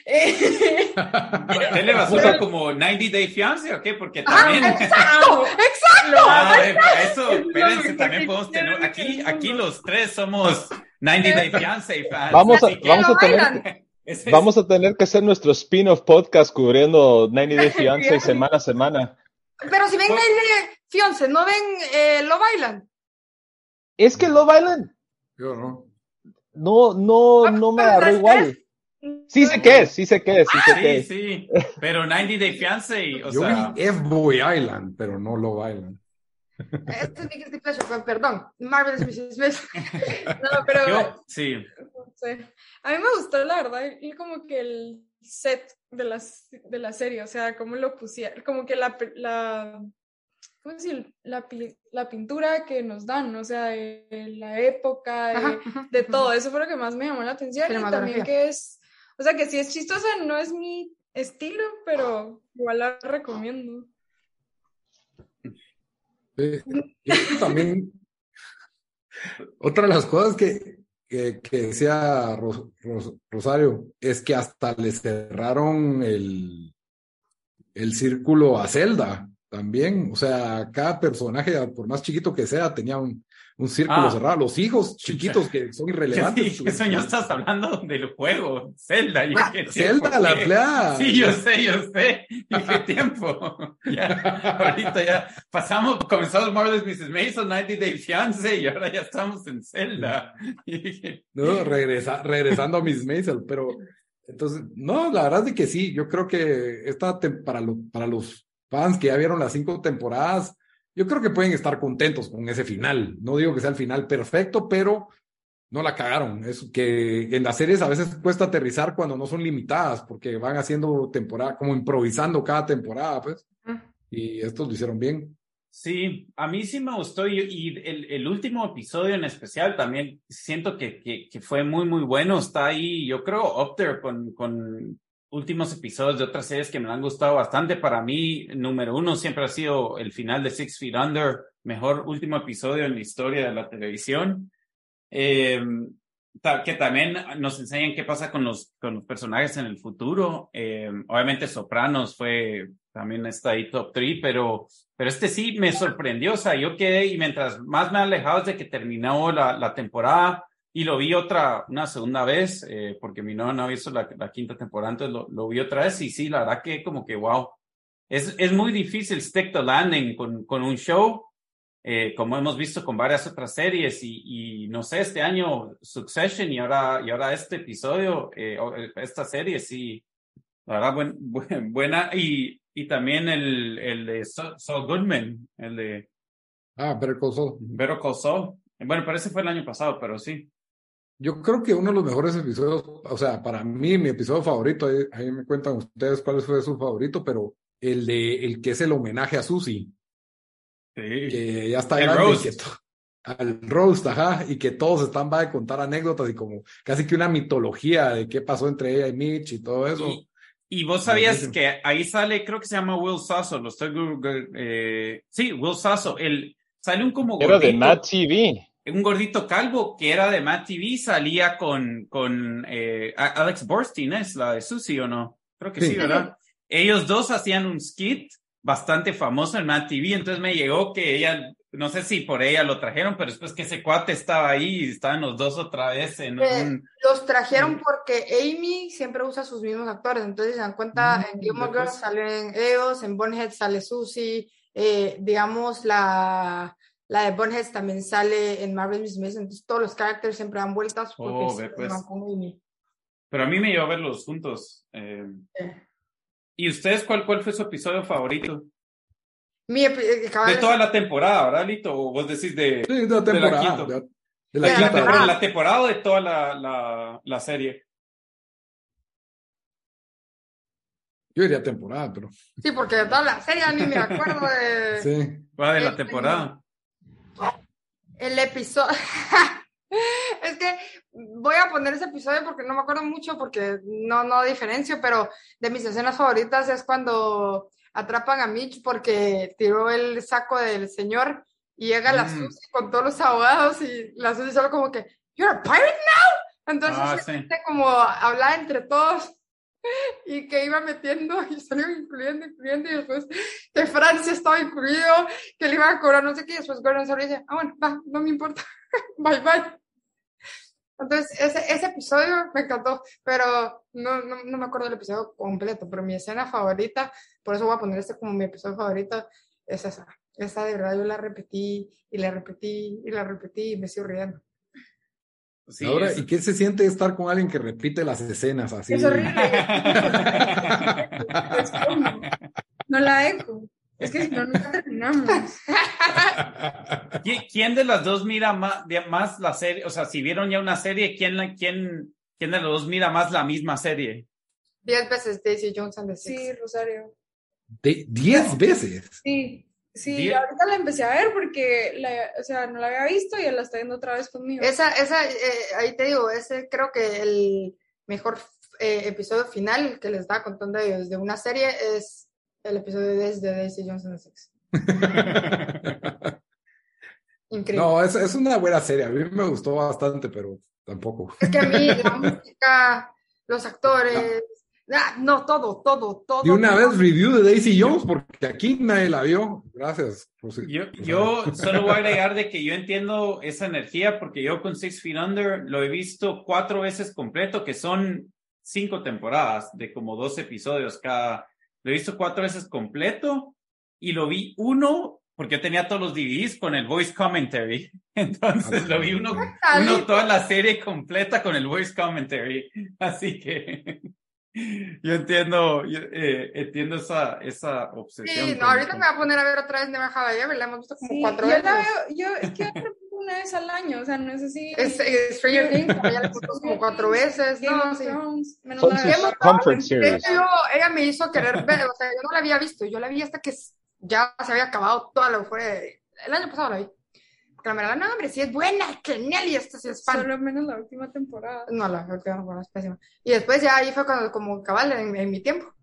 ¿Tele basura como 90 Day Fiance o qué? Porque ah, también. ¡Exacto! ¡Exacto! Ah, eso, espérense, también podemos tener. Aquí, aquí los tres somos 90 Day Fiance fans. Vamos a, vamos a tener. Vamos a tener que hacer nuestro spin-off podcast cubriendo 90 Day Fiance semana a semana. Pero si ven 90 Day Fiance, ¿no ven eh, Love Island? Es que Love Island. Yo no. No, no, ah, no me agarró igual. Sí sé qué es, sí sé qué es, sí sé qué es. Sí, pero 90 Day Fiance, o Yo sea... vi F-Boy Island, pero no Love Island. Este es mi guilty pleasure, perdón. Marvelous Mrs. Smith. No, pero... Yo, sí. A mí me gustó, la verdad, como que el set de la, de la serie, o sea, cómo lo pusieron, como que la, la, ¿cómo decir? La, la pintura que nos dan, o sea, de, la época, de, todo, eso fue lo que más me llamó la atención y también que es, o sea, que si es chistosa, no es mi estilo, pero igual la recomiendo. También, otra de las cosas que, que, decía Rosario es que hasta le cerraron el, el círculo a Zelda también. O sea, cada personaje, por más chiquito que sea, tenía un, un círculo ah. cerrado. Los hijos chiquitos que son irrelevantes. Sí, eso ya estás hablando del juego, Zelda. Ah, Zelda, la playa. Sí, yo sé, yo sé. ¿Y qué tiempo? ya, ahorita ya pasamos, comenzamos Marvelous Mrs. Mason, 90 Day Fiance y ahora ya estamos en Zelda. no, regresa, regresando a Miss Maisel, pero entonces, no, la verdad es que sí, yo creo que esta para, para los fans que ya vieron las cinco temporadas, yo creo que pueden estar contentos con ese final. No digo que sea el final perfecto, pero no la cagaron. Es que en las series a veces cuesta aterrizar cuando no son limitadas, porque van haciendo temporada, como improvisando cada temporada, pues. Y estos lo hicieron bien. Sí, a mí sí me gustó y, el, el, último episodio en especial también siento que, que, que, fue muy, muy bueno. Está ahí, yo creo, up there con, con últimos episodios de otras series que me han gustado bastante. Para mí, número uno siempre ha sido el final de Six Feet Under, mejor último episodio en la historia de la televisión. Eh, que también nos enseñan qué pasa con los, con los personajes en el futuro. Eh, obviamente Sopranos fue, también está ahí top 3, pero, pero este sí me sorprendió. O sea, yo quedé y mientras más me alejado de que terminó la temporada, y lo vi otra, una segunda vez, eh, porque mi novia no había visto la, la, quinta temporada, entonces lo, lo, vi otra vez y sí, la verdad que como que wow. Es, es muy difícil stick the landing con, con un show, eh, como hemos visto con varias otras series y, y, no sé, este año Succession y ahora, y ahora este episodio, eh, esta serie sí, la verdad buen, buen, buena y, y también el, el de Saul Goodman, el de... Ah, Better Call Saul. Better Call Saul. Bueno, parece fue el año pasado, pero sí. Yo creo que uno de los mejores episodios, o sea, para mí, mi episodio favorito, ahí, me cuentan ustedes cuál fue su favorito, pero el de el que es el homenaje a Susie. que ya está grande y que al roast, ajá, y que todos están va a contar anécdotas y como casi que una mitología de qué pasó entre ella y Mitch y todo eso. Y, vos sabías que ahí sale, creo que se llama Will Sasso, lo estoy eh, sí, Will Sasso, el sale un como gordito, Era de Matt TV. Un gordito calvo que era de Matt TV, salía con, con eh, Alex Borstein, ¿es la de Susie o no? Creo que sí, ¿verdad? Ellos dos hacían un skit bastante famoso en Matt TV, entonces me llegó que ella, no sé si por ella lo trajeron, pero después que ese cuate estaba ahí y estaban los dos otra vez en eh, un... Los trajeron porque Amy siempre usa sus mismos actores, entonces se dan cuenta, mm, en Gilmore Girls salen ellos, en Bonehead sale Susie, eh, digamos, la, la de Bonehead también sale en Marvel Miss entonces todos los caracteres siempre dan vueltas porque oh, pues. Pero a mí me llevó a verlos juntos. Eh, ¿Y ustedes cuál, cuál fue su episodio favorito? Mi de toda la temporada, ¿verdad, Lito? ¿O vos decís de, sí, de la temporada? De la, de la, temporada. la temporada de toda la, la, la serie? Yo diría temporada, pero. Sí, porque de toda la serie ni me acuerdo de. Sí. Va de la temporada. El episodio. es que voy a poner ese episodio porque no me acuerdo mucho, porque no, no diferencio, pero de mis escenas favoritas es cuando atrapan a Mitch porque tiró el saco del señor y llega la mm. Susie con todos los abogados y la Susie solo como que, ¿You're a pirate now? Entonces, ah, como hablar entre todos y que iba metiendo y salió incluyendo, incluyendo y después que Francia estaba incluido, que le iba a cobrar no sé qué y después Gordon solo dice, ah bueno, va, no me importa, bye bye. Entonces, ese, ese episodio me encantó, pero no, no, no, me acuerdo del episodio completo, pero mi escena favorita, por eso voy a poner este como mi episodio favorito, es esa. Esa de verdad yo la repetí y la repetí y la repetí y me sigo riendo. Sí, Ahora, ¿y qué se siente estar con alguien que repite las escenas así? Es horrible. no la eco. Es que si no, nunca terminamos. ¿Quién de las dos mira más, más la serie? O sea, si vieron ya una serie, ¿quién, quién, quién de los dos mira más la misma serie? Diez veces Daisy Jones and the Six. Sí, Rosario. ¿De ¿Diez veces? Sí. Sí, ahorita la empecé a ver porque, la, o sea, no la había visto y la está viendo otra vez conmigo. Esa, esa, eh, ahí te digo, ese creo que el mejor eh, episodio final que les da contando ellos de una serie es el episodio de Daisy Johnson Six. Increíble. No, es, es, una buena serie. A mí me gustó bastante, pero tampoco. Es que a mí la música, los actores, ah, no, todo, todo, todo. Y una vez review de Daisy Jones, porque aquí nadie la vio. Gracias. Yo, yo solo voy a agregar de que yo entiendo esa energía, porque yo con Six Feet Under lo he visto cuatro veces completo, que son cinco temporadas de como dos episodios cada lo he visto cuatro veces completo y lo vi uno porque yo tenía todos los DVDs con el voice commentary. Entonces lo vi uno, uno toda la serie completa con el voice commentary. Así que yo entiendo, eh, entiendo esa, esa obsesión. Sí, no, ahorita me voy a poner a ver otra vez Never Have I Ever, la hemos visto como cuatro veces. Yo la veo, yo es que una vez al año, o sea, no es así. Es, es Stranger Things, ya la he como cuatro veces, ¿no? Sí. Menos una Comfort series. Yo, ella me hizo querer ver, o sea, yo no la había visto, yo la vi hasta que ya se había acabado toda la euforia. El año pasado la vi. Verdad, no, hombre, sí es buena, genial, y esta sí es fan. Solo menos la última temporada. No, la última temporada es pésima. Y después ya ahí fue cuando, como cabal, en, en mi tiempo.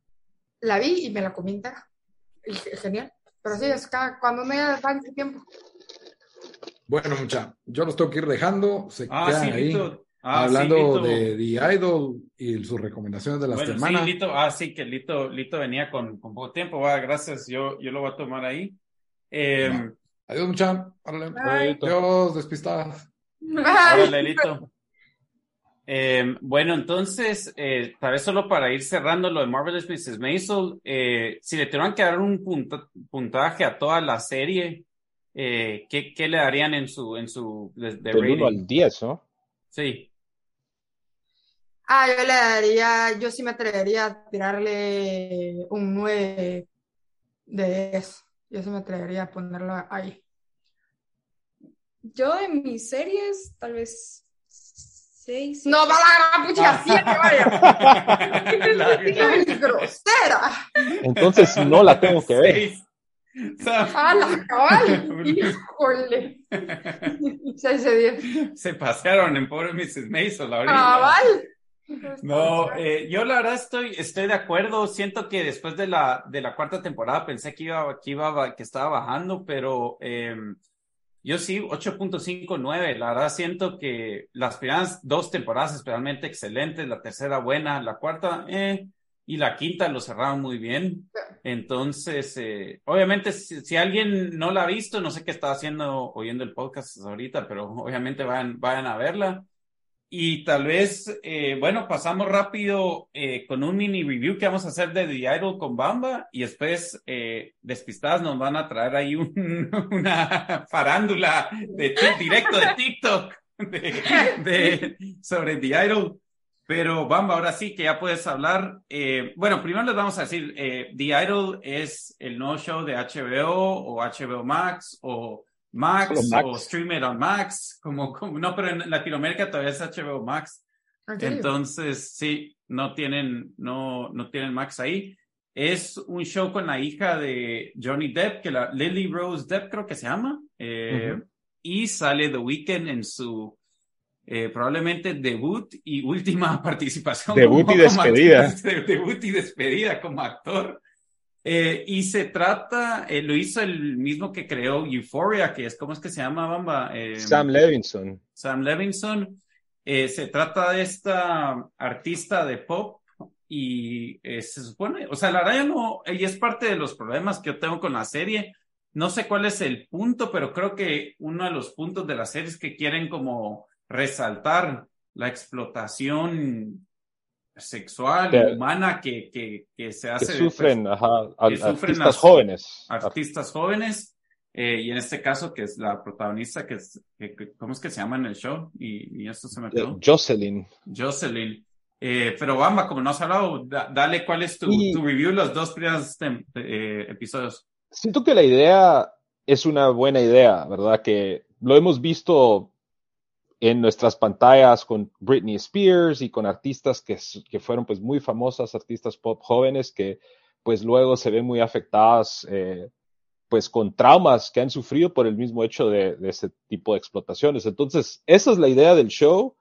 La vi y me la comí entera. Y, genial. Pero sí, es cada, cuando me da el tiempo. Bueno, mucha, yo los tengo que ir dejando. Se ah, quedan ahí ah, hablando de The Idol y sus recomendaciones de la bueno, semana. Sí, Lito, ah, sí, que Lito, Lito venía con, con poco tiempo. Va, gracias, yo, yo lo voy a tomar ahí. Eh, Adiós, mucha. Adiós, despistadas. Órale, Lito. Eh, bueno, entonces, eh, tal vez solo para ir cerrando lo de Marvelous Mrs. Maisel, eh, si le tuvieran que dar un puntaje a toda la serie, eh, ¿qué, ¿qué, le darían en su, en su de, de Del 1 al 10, ¿no? Sí. Ah, yo le daría, yo sí me atrevería a tirarle un 9 de 10. Yo sí me atrevería a ponerlo ahí. Yo de mis series, tal vez 6. No, va a la pucha, 7, vaya. grosera. Entonces no la tengo que ver. ¡Ah, la cabal! ¡Híjole! 6 de 10. Se pasaron en pobre Mrs. Mason ahorita. ¡Cabal! No, eh, yo la verdad estoy, estoy de acuerdo. Siento que después de la, de la cuarta temporada pensé que iba, que iba, que estaba bajando, pero eh, yo sí, 8.59. La verdad siento que las primeras dos temporadas especialmente excelentes, la tercera buena, la cuarta, eh, y la quinta lo cerraron muy bien. Entonces, eh, obviamente, si, si, alguien no la ha visto, no sé qué está haciendo oyendo el podcast ahorita, pero obviamente vayan, vayan a verla. Y tal vez, eh, bueno, pasamos rápido eh, con un mini review que vamos a hacer de The Idol con Bamba y después eh, Despistadas nos van a traer ahí un, una farándula de directo de TikTok de, de, sobre The Idol. Pero Bamba, ahora sí que ya puedes hablar. Eh, bueno, primero les vamos a decir, eh, The Idol es el nuevo show de HBO o HBO Max o Max, Max, o Stream It on Max, como, como, no, pero en Latinoamérica todavía es HBO Max. Entonces, sí, no tienen, no, no tienen Max ahí. Es un show con la hija de Johnny Depp, que la Lily Rose Depp creo que se llama, eh, uh -huh. y sale The Weeknd en su eh, probablemente debut y última participación. Debut como, y despedida. Como, debut y despedida como actor. Eh, y se trata, eh, lo hizo el mismo que creó Euphoria, que es, ¿cómo es que se llama, Bamba? Eh, Sam Levinson. Sam Levinson. se trata de esta artista de pop y se supone, o sea, la verdad yo no, y es parte de los problemas que yo tengo con la serie. No sé cuál es el punto, pero creo que uno de los puntos de la serie es que quieren como resaltar la explotación sexual de, humana que, que, que, se hace. Que sufren, pues, ajá, que sufren artistas jóvenes. Artistas jóvenes. Eh, y en este caso, que es la protagonista, que es, que, ¿cómo es que se llama en el show? Y, y esto se me quedó. Jocelyn. Jocelyn. Eh, pero Bamba, como no has hablado, da, dale cuál es tu, y... tu review los dos primeros eh, episodios. Siento que la idea es una buena idea, ¿verdad? Que lo hemos visto en nuestras pantallas con Britney Spears y con artistas que, que fueron pues muy famosas, artistas pop jóvenes que pues luego se ven muy afectadas eh, pues con traumas que han sufrido por el mismo hecho de, de, ese tipo de explotaciones. Entonces, esa es la idea del show,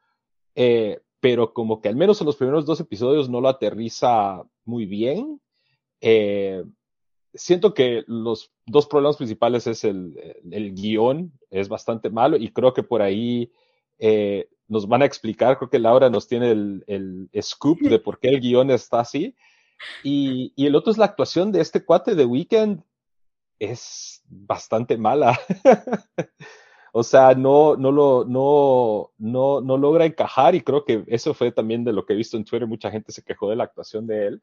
eh, pero como que al menos en los primeros dos episodios no lo aterriza muy bien. Eh, siento que los dos problemas principales es el, el, el, guion, es bastante malo y creo que por ahí eh, nos van a explicar, creo que Laura nos tiene el, el scoop de por qué el guion está así. Y, y, el otro es la actuación de este cuate de Weekend, es bastante mala. o sea, no, no, lo, no, no, no logra encajar y creo que eso fue también de lo que he visto en Twitter, mucha gente se quejó de la actuación de él.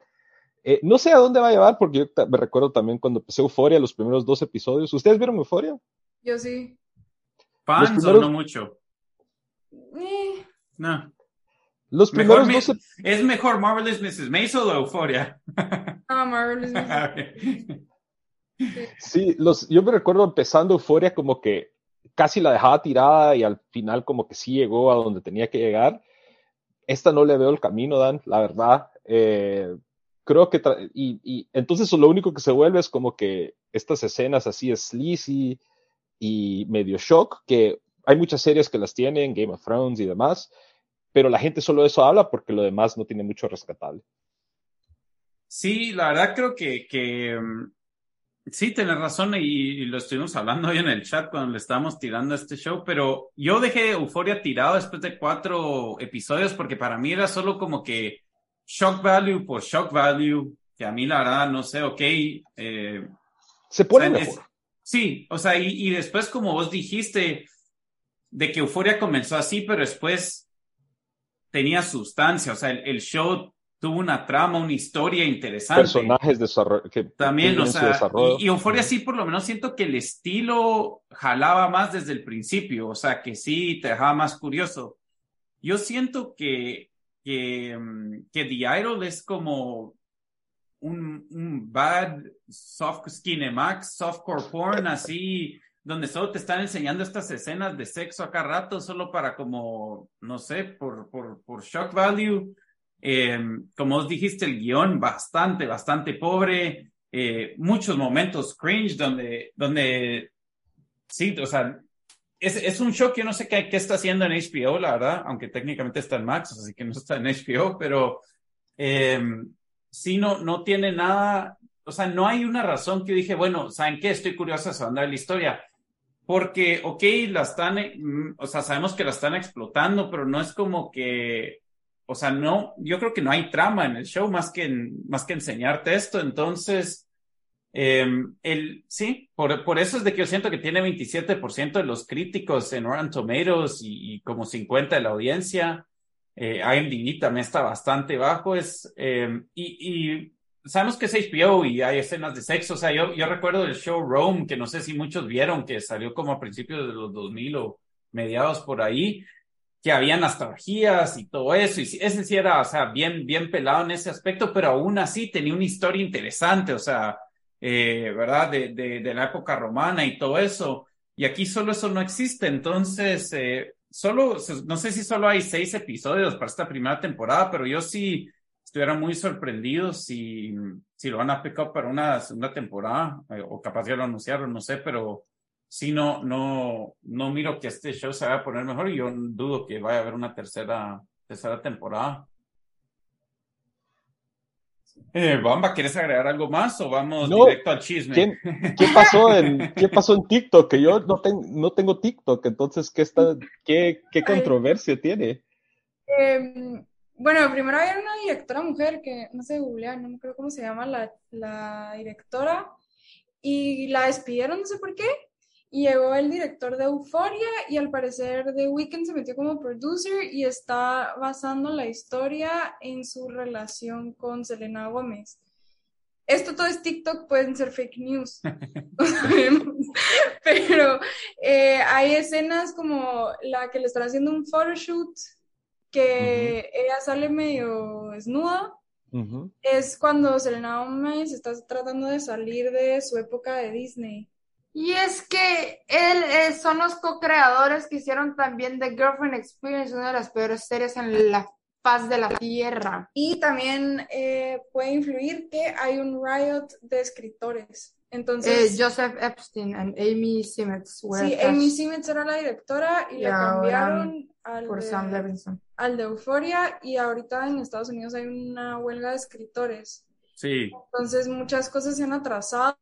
Eh, no sé a dónde va a llevar, porque yo me recuerdo también cuando empecé Euforia, los primeros dos episodios. ¿Ustedes vieron Euforia? Yo sí. Fans primeros... o no mucho. Eh. No. Los primeros mejor, dos... ¿Es mejor Marvelous Mrs. Maisel o Euphoria? Ah, Marvelous Mrs. sí, los, yo me recuerdo empezando Euphoria como que casi la dejaba tirada y al final como que sí llegó a donde tenía que llegar. Esta no le veo el camino, Dan, la verdad. Eh, creo que... Y, y, entonces lo único que se vuelve es como que estas escenas así sleazy y medio shock que hay muchas series que las tienen, Game of Thrones y demás, pero la gente solo de eso habla porque lo demás no tiene mucho rescatable. Sí, la verdad creo que, que sí, tienes razón y, y, lo estuvimos hablando hoy en el chat cuando le estábamos tirando a este show, pero yo dejé Euforia tirado después de cuatro episodios porque para mí era solo como que shock value por shock value, que a mí la verdad no sé, ok. Eh, Se pone o sea, mejor. Es, sí, o sea, y, y después como vos dijiste, de que Euforia comenzó así, pero después tenía sustancia, o sea, el, el show tuvo una trama, una historia interesante. Personajes que también, o sea, y, y, Euforia sí, por lo menos siento que el estilo jalaba más desde el principio, o sea, que sí te dejaba más curioso. Yo siento que, que, que The Idol es como un, un bad soft skinemax, softcore porn, así donde solo te están enseñando estas escenas de sexo acá rato, solo para como, no sé, por, por, por shock value. Eh, como os dijiste, el guion bastante, bastante pobre. eh, muchos momentos cringe donde, donde, sí, o sea, es, es un que yo no sé qué, qué, está haciendo en HBO, la verdad, aunque técnicamente está en Max, así que no está en HBO, pero eh, sí, no, no tiene nada, o sea, no hay una razón que dije, bueno, ¿saben qué? Estoy curiosa de saber la historia. Porque, ok, la están, mm, o sea, sabemos que la están explotando, pero no es como que, o sea, no, yo creo que no hay trama en el show más que, más que enseñarte esto. Entonces, eh, el, sí, por, por eso es de que yo siento que tiene 27% de los críticos en Rotten Tomatoes y, y como 50 de la audiencia. Eh, IMDb también está bastante bajo. Es, eh, y, y sabemos que es HBO y hay escenas de sexo. O sea, yo, yo recuerdo el show Rome, que no sé si muchos vieron, que salió como a principios de los 2000 o mediados por ahí, que habían astrologías y todo eso. Y ese sí era, o sea, bien, bien pelado en ese aspecto, pero aún así tenía una historia interesante, o sea, eh, ¿verdad? De, de, de, la época romana y todo eso. Y aquí solo eso no existe. Entonces, eh, solo, no sé si solo hay seis episodios para esta primera temporada, pero yo sí estuviera muy sorprendido si, si lo van a pick up para una segunda temporada, eh, o capaz ya lo anunciaron, no sé, pero sí no, no, no miro que este show se vaya a poner mejor y yo dudo que vaya a haber una tercera, tercera temporada. Eh, Bamba, ¿quieres agregar algo más o vamos no, directo al chisme? ¿quién, ¿qué, pasó en, ¿Qué pasó en TikTok? Que yo no, ten, no tengo TikTok, entonces, ¿qué, está, qué, qué controversia tiene? Eh, bueno, primero había una directora mujer que no sé googlear, no me acuerdo cómo se llama la, la directora, y la despidieron, no sé por qué. Y llegó el director de Euforia y al parecer The Weeknd se metió como producer y está basando la historia en su relación con Selena Gómez. Esto todo es TikTok, pueden ser fake news. Pero eh, hay escenas como la que le están haciendo un photoshoot que uh -huh. ella sale medio desnuda. Uh -huh. Es cuando Selena Gomez está tratando de salir de su época de Disney. Y es que él eh, son los co-creadores que hicieron también The Girlfriend Experience, una de las peores series en la faz de la tierra. Y también eh, puede influir que hay un riot de escritores. Entonces, eh, Joseph Epstein y Amy Simmons. Sí, Amy Simmons era la directora y, y la cambiaron al por de, Sam Levinson. al de Euphoria y ahorita en Estados Unidos hay una huelga de escritores. Sí. Entonces muchas cosas se han atrasado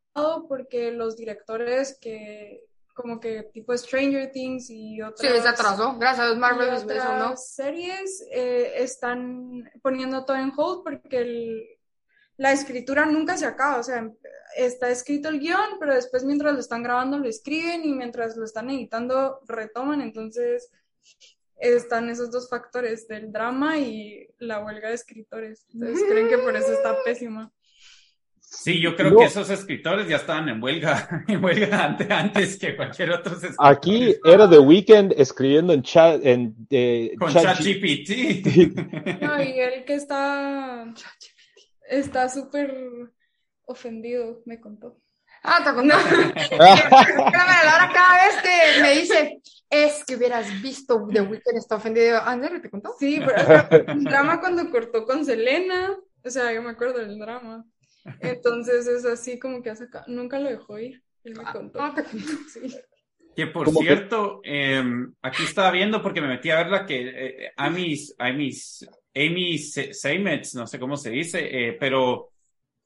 porque los directores que como que tipo Stranger Things y otras sí se atrasó gracias a Marvel y otras ¿no? series eh, están poniendo todo en hold porque el, la escritura nunca se acaba o sea está escrito el guion pero después mientras lo están grabando lo escriben y mientras lo están editando retoman entonces están esos dos factores del drama y la huelga de escritores. Entonces creen que por eso está pésima. Sí, yo creo no. que esos escritores ya estaban en huelga, en huelga antes, antes que cualquier otro escritor. Aquí era The Weeknd escribiendo en chat, en, eh, con ChatGPT. Chat no, y él que está está súper ofendido, me contó. Ah, te contó. Ahora cada vez que me dice, es que hubieras visto The Weeknd está ofendido. ¿Ander te contó? Sí, pero el drama cuando cortó con Selena, o sea, yo me acuerdo del drama. Entonces es así como que hace acá, nunca lo dejó ir. Él me contó. Ah, te contó. Sí. Que por cierto, que... eh, aquí estaba viendo porque me metí a verla que eh, Amy, Amy, Amy Seymetz, no sé cómo se dice, eh, pero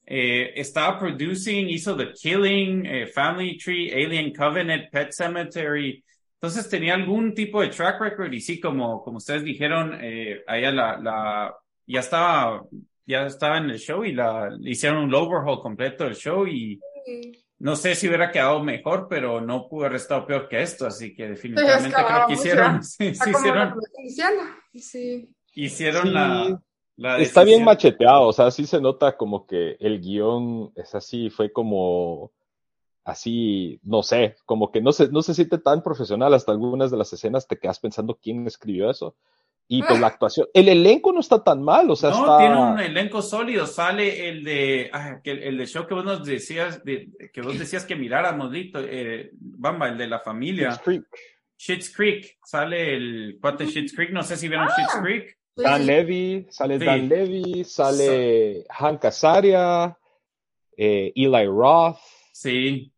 eh, estaba producing, hizo The Killing, eh, Family Tree, Alien Covenant, Pet Cemetery. Entonces tenía algún tipo de track record y sí, como, como ustedes dijeron, a ella la, la, ya estaba, ya estaba en el show y la hicieron un overhaul completo del show y no sé si hubiera quedado mejor, pero no pudo haber estado peor que esto, así que definitivamente creo que hicieron, sí, sí hicieron, sí. Hicieron sí. la, la Está bien macheteado, o sea, sí se nota como que el guion es así, fue como así, no sé, como que no se, no se siente tan profesional hasta algunas de las escenas te quedas pensando quién escribió eso. Y pues la actuación, el elenco no está tan mal, o sea, no, está... tiene un elenco sólido, sale el de, ah, que el de show que vos nos decías, de, que vos decías que miráramos, Lito, eh, Bamba, el de la familia. Schitt's Creek. Schitt's Creek, sale el cuate Schitt's Creek, no sé si vieron ah. Schitt's Creek. Dan Levy, sale sí. Dan Levy, sale sí. Hank Azaria, eh, Eli Roth. Sí.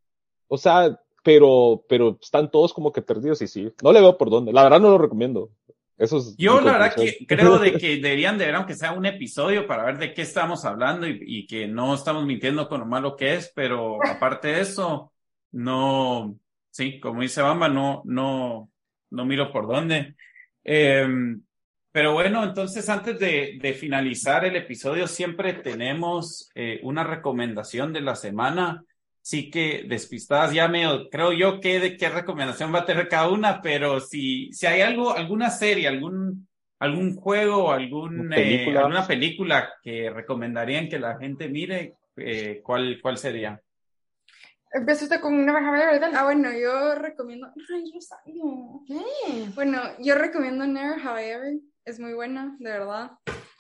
O sea, pero, pero están todos como que perdidos y sí, no le veo por dónde. La verdad no lo recomiendo. Eso es Yo la verdad que creo de que deberían de ver aunque sea un episodio para ver de qué estamos hablando y, y, que no estamos mintiendo con lo malo que es, pero aparte de eso, no, sí, como dice Bamba, no, no, no miro por dónde. Eh, pero bueno, entonces antes de, de, finalizar el episodio, siempre tenemos eh, una recomendación de la semana. Sí que despistadas ya me creo yo que de qué recomendación va a tener cada una, pero si, si hay algo, alguna serie, algún, algún juego, algún, eh, alguna película que recomendarían que la gente mire, eh, ¿cuál, ¿cuál sería? Empezó usted con Never Have I Ever Ah, bueno, yo recomiendo. Ay, Rosario. ¿Qué? Bueno, yo recomiendo Never Have I Ever. Es muy buena, de verdad.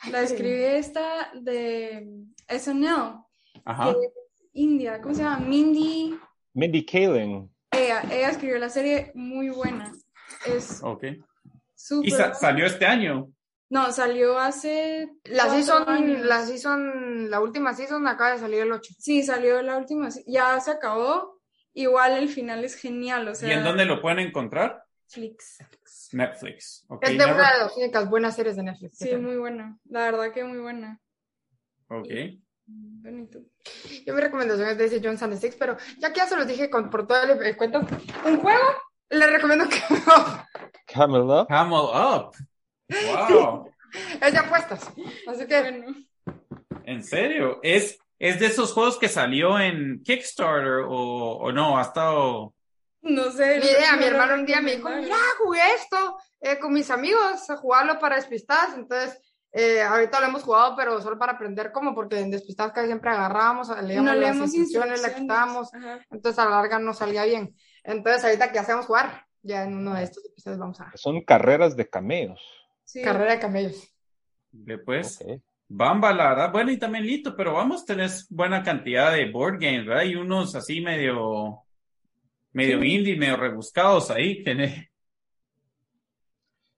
La escribí esta de SNL. Ajá. De India. ¿Cómo se llama? Mindy. Mindy Kaling. Ella, ella escribió la serie muy buena. Es Ok. súper. ¿Y sa salió este año? No, salió hace. La season, años. la season, la última season acaba de salir el 8. Sí, salió la última. Ya se acabó. Igual el final es genial. O sea, ¿Y en dónde lo pueden encontrar? Netflix. Netflix. Ok, Es de Never- una de las únicas buenas series de Netflix. Sí, muy buena. La verdad que muy buena. ok. Bonito. Yo mi recomendación es Daisy Jones and the Six, pero ya que ya se los dije con, por todo el, el cuento, un juego, les recomiendo que Camel Up. Camel Up. Wow. es de apuestas. Así que Bueno. ¿En serio? ¿Es, ¿Es de esos juegos que salió en Kickstarter o, o no? Ha estado... No sé. mi idea, mi hermano un día me dijo, mira, jugué esto eh, con mis amigos, a jugarlo para despistadas, entonces eh, ahorita lo hemos jugado, pero solo para aprender cómo, porque en despistadas casi siempre agarrábamos, leíamos No las leemos instrucciones, la instrucciones. quitábamos, Ajá. entonces a la larga no salía bien. Entonces ahorita que hacemos jugar, ya en uno de estos episodios vamos a Son carreras de cameos. Sí. carrera de camellos. Después, Ok. Bamba, la verdad, bueno, y también Lito, pero vamos, tenés buena cantidad de board games, ¿verdad? Y unos así medio, medio Sí. indie, medio rebuscados ahí. que-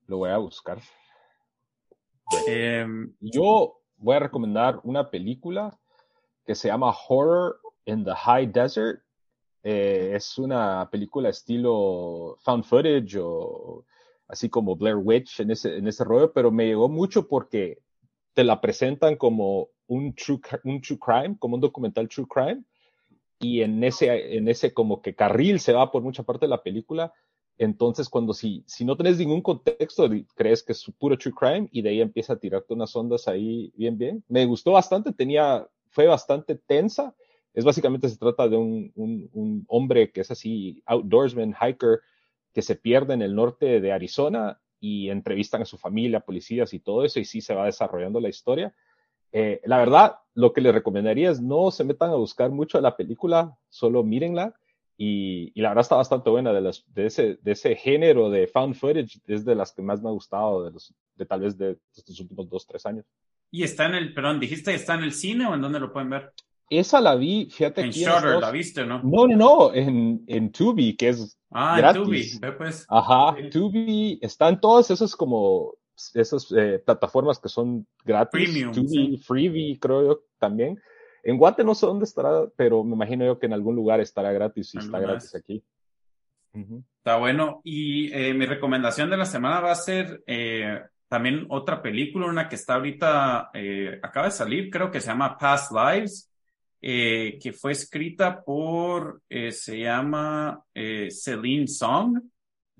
Lo voy a buscar. em, Yo voy a recomendar una película que se llama Horror in the High Desert. Eh, es una película estilo found footage o así como Blair Witch en ese, en ese rollo, pero me llegó mucho porque te la presentan como un true, un true crime, como un documental true crime, y en ese, en ese como que carril se va por mucha parte de la película. Entonces, cuando si, si no tenés ningún contexto, crees que es puro true crime y de ahí empieza a tirarte unas ondas ahí bien, bien. Me gustó bastante, tenía, fue bastante tensa. Es básicamente se trata de un, un, un hombre que es así, outdoorsman, hiker, que se pierde en el norte de Arizona y entrevistan a su familia, policías y todo eso, y sí se va desarrollando la historia. Eh, la verdad, lo que les recomendaría es no se metan a buscar mucho la película, solo mírenla. Y, y la verdad está bastante buena de, las, de, ese, de ese género de found footage, es de las que más me ha gustado de, los, de tal vez de estos últimos dos, tres años. y está en el, perdón, dijiste está en el cine o en dónde lo pueden ver? Esa la vi, fíjate En Shutter, ¿la viste no? No, no, no, en, en Tubi, que es Ah, gratis. en Tubi, pues. Ajá, Sí. Tubi, están todas esas como esas eh, plataformas que son gratis. Premium, Tubi, sí. Freebie, creo yo también. En Guate no sé dónde estará, pero me imagino yo que en algún lugar estará gratis y está gratis aquí. Está bueno. Y eh, mi recomendación de la semana va a ser eh, también otra película, una que está ahorita, eh, acaba de salir, creo que se llama Past Lives, que fue escrita por, se llama Celine Song.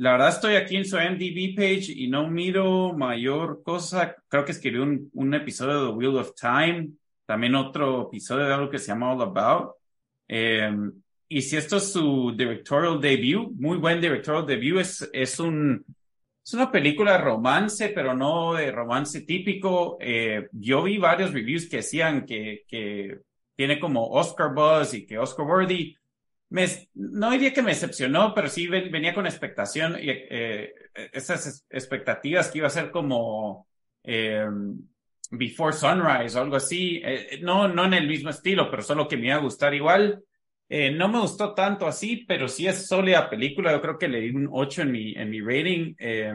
La verdad estoy aquí en su MDB page y no miro mayor cosa. Creo que escribió un, episodio de Wheel of Time, también otro episodio de algo que se llama All About. Eh, y si esto es su directorial debut, muy buen directorial debut, es, es un, es una película romance, pero no de romance típico. Eh, yo vi varios reviews que decían que, que tiene como Oscar buzz y que Oscar worthy. No diría que me decepcionó, pero sí ven- venía con expectación, y, eh, esas es- expectativas que iba a ser como eh, Before Sunrise o algo así. Eh, no, no en el mismo estilo, pero solo que me iba a gustar igual. Eh, no me gustó tanto así, pero sí es sólida película. Yo creo que le di un 8 en mi, en mi rating. Eh,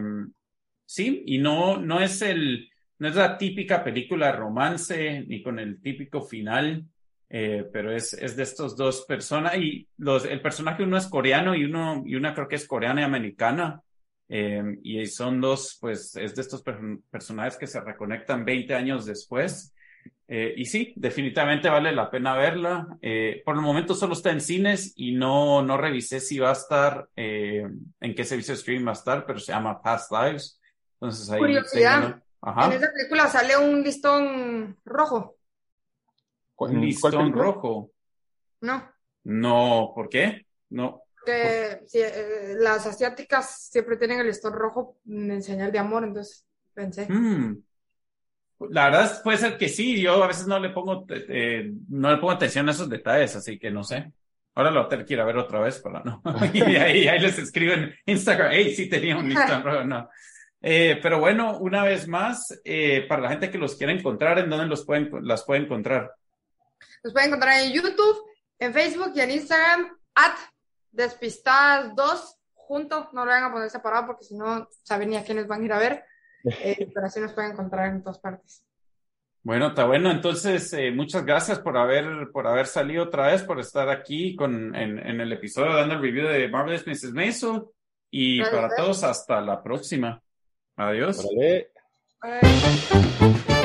sí, y no, no es el, no es la típica película romance, ni con el típico final. Eh, pero es, es de estos dos personas y los, el personaje uno es coreano y uno, y una creo que es coreana y americana. Eh, y son dos, pues es de estos personajes que se reconectan 20 años después. Eh, y sí, definitivamente vale la pena verla. Eh, por el momento solo está en cines y no, no revisé si va a estar, eh, en qué servicio de stream va a estar, pero se llama Past Lives. Entonces ahí. Curiosidad. En esa película sale un listón rojo. ¿Un listón rojo? No. No, ¿por qué? No. Que las asiáticas siempre tienen el listón rojo en señal de amor, entonces pensé. Mm. La verdad puede ser que sí, yo a veces no le pongo, eh, no le pongo atención a esos detalles, así que no sé. Ahora lo voy a que ir a ver otra vez para no. y ahí, ahí les escribo en Instagram, hey, sí tenía un Instagram, no. Eh, pero bueno, una vez más, eh, para la gente que los quiera encontrar, ¿en dónde los pueden, las puede encontrar? Los pueden encontrar en YouTube, en Facebook y en Instagram, at despistadas 2, junto, no lo van a poner separado porque si no saben ni a quiénes van a ir a ver. Eh, pero así nos pueden encontrar en todas partes. Bueno, está bueno. Entonces, eh, muchas gracias por haber, por haber salido otra vez, por estar aquí con, en, en el episodio dando el review de Marvelous Mrs. Mason. Y para todos, hasta la próxima. Adiós. Bye.